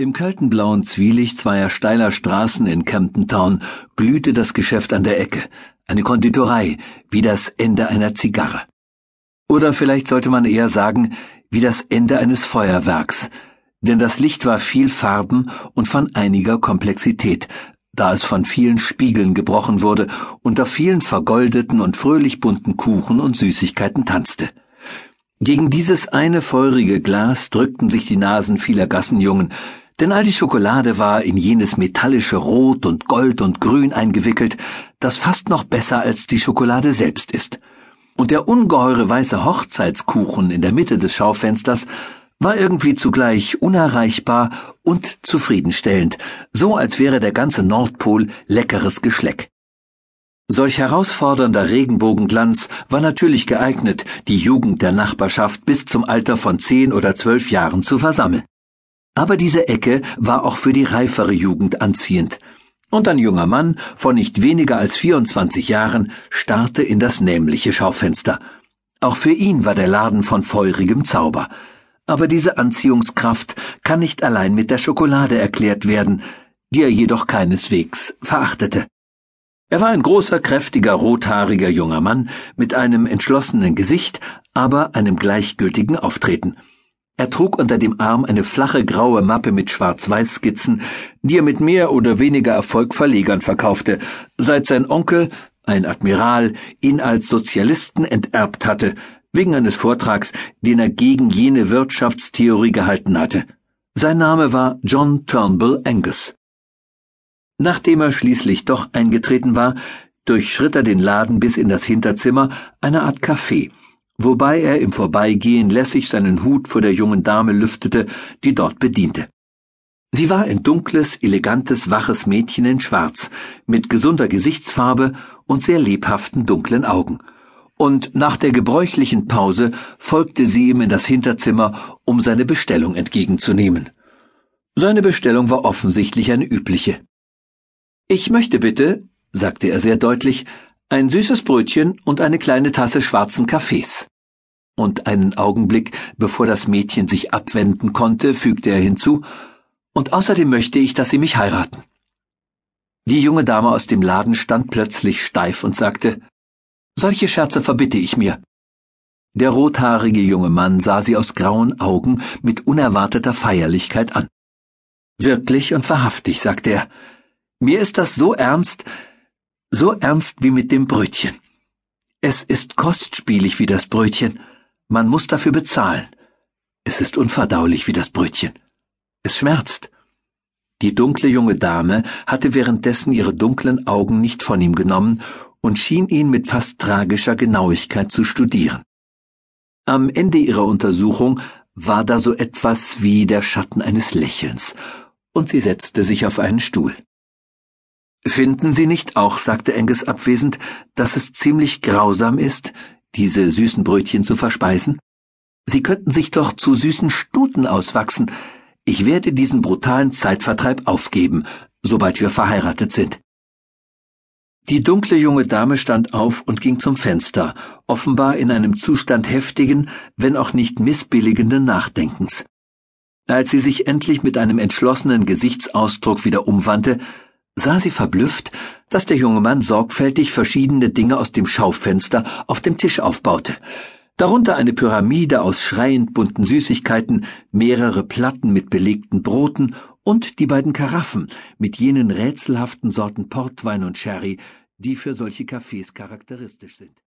Im kalten blauen Zwielicht zweier steiler Straßen in Camden Town glühte das Geschäft an der Ecke, eine Konditorei, wie das Ende einer Zigarre. Oder vielleicht sollte man eher sagen, wie das Ende eines Feuerwerks, denn das Licht war viel Farben und von einiger Komplexität, da es von vielen Spiegeln gebrochen wurde auf vielen vergoldeten und fröhlich bunten Kuchen und Süßigkeiten tanzte. Gegen dieses eine feurige Glas drückten sich die Nasen vieler Gassenjungen, denn all die Schokolade war in jenes metallische Rot und Gold und Grün eingewickelt, das fast noch besser als die Schokolade selbst ist. Und der ungeheure weiße Hochzeitskuchen in der Mitte des Schaufensters war irgendwie zugleich unerreichbar und zufriedenstellend, so als wäre der ganze Nordpol leckeres Geschleck. Solch herausfordernder Regenbogenglanz war natürlich geeignet, die Jugend der Nachbarschaft bis zum Alter von zehn oder zwölf Jahren zu versammeln. Aber diese Ecke war auch für die reifere Jugend anziehend. Und ein junger Mann von nicht weniger als 24 Jahren starrte in das nämliche Schaufenster. Auch für ihn war der Laden von feurigem Zauber. Aber diese Anziehungskraft kann nicht allein mit der Schokolade erklärt werden, die er jedoch keineswegs verachtete. Er war ein großer, kräftiger, rothaariger junger Mann mit einem entschlossenen Gesicht, aber einem gleichgültigen Auftreten. Er trug unter dem Arm eine flache graue Mappe mit Schwarz-Weiß-Skizzen, die er mit mehr oder weniger Erfolg Verlegern verkaufte, seit sein Onkel, ein Admiral, ihn als Sozialisten enterbt hatte, wegen eines Vortrags, den er gegen jene Wirtschaftstheorie gehalten hatte. Sein Name war John Turnbull Angus. Nachdem er schließlich doch eingetreten war, durchschritt er den Laden bis in das Hinterzimmer, eine Art Café, wobei er im Vorbeigehen lässig seinen Hut vor der jungen Dame lüftete, die dort bediente. Sie war ein dunkles, elegantes, waches Mädchen in Schwarz, mit gesunder Gesichtsfarbe und sehr lebhaften dunklen Augen. Und nach der gebräuchlichen Pause folgte sie ihm in das Hinterzimmer, um seine Bestellung entgegenzunehmen. Seine Bestellung war offensichtlich eine übliche. Ich möchte bitte, sagte er sehr deutlich, ein süßes Brötchen und eine kleine Tasse schwarzen Kaffees. Und einen Augenblick, bevor das Mädchen sich abwenden konnte, fügte er hinzu, und außerdem möchte ich, dass Sie mich heiraten. Die junge Dame aus dem Laden stand plötzlich steif und sagte, solche Scherze verbitte ich mir. Der rothaarige junge Mann sah sie aus grauen Augen mit unerwarteter Feierlichkeit an. Wirklich und wahrhaftig, sagte er, mir ist das so ernst, so ernst wie mit dem Brötchen. Es ist kostspielig wie das Brötchen, man muss dafür bezahlen. Es ist unverdaulich wie das Brötchen. Es schmerzt. Die dunkle junge Dame hatte währenddessen ihre dunklen Augen nicht von ihm genommen und schien ihn mit fast tragischer Genauigkeit zu studieren. Am Ende ihrer Untersuchung war da so etwas wie der Schatten eines Lächelns, und sie setzte sich auf einen Stuhl. Finden Sie nicht auch, sagte Angus abwesend, dass es ziemlich grausam ist, diese süßen Brötchen zu verspeisen? Sie könnten sich doch zu süßen Stuten auswachsen. Ich werde diesen brutalen Zeitvertreib aufgeben, sobald wir verheiratet sind. Die dunkle junge Dame stand auf und ging zum Fenster, offenbar in einem Zustand heftigen, wenn auch nicht missbilligenden Nachdenkens. Als sie sich endlich mit einem entschlossenen Gesichtsausdruck wieder umwandte, sah sie verblüfft, dass der junge Mann sorgfältig verschiedene Dinge aus dem Schaufenster auf dem Tisch aufbaute, darunter eine Pyramide aus schreiend bunten Süßigkeiten, mehrere Platten mit belegten Broten und die beiden Karaffen mit jenen rätselhaften Sorten Portwein und Sherry, die für solche Cafés charakteristisch sind.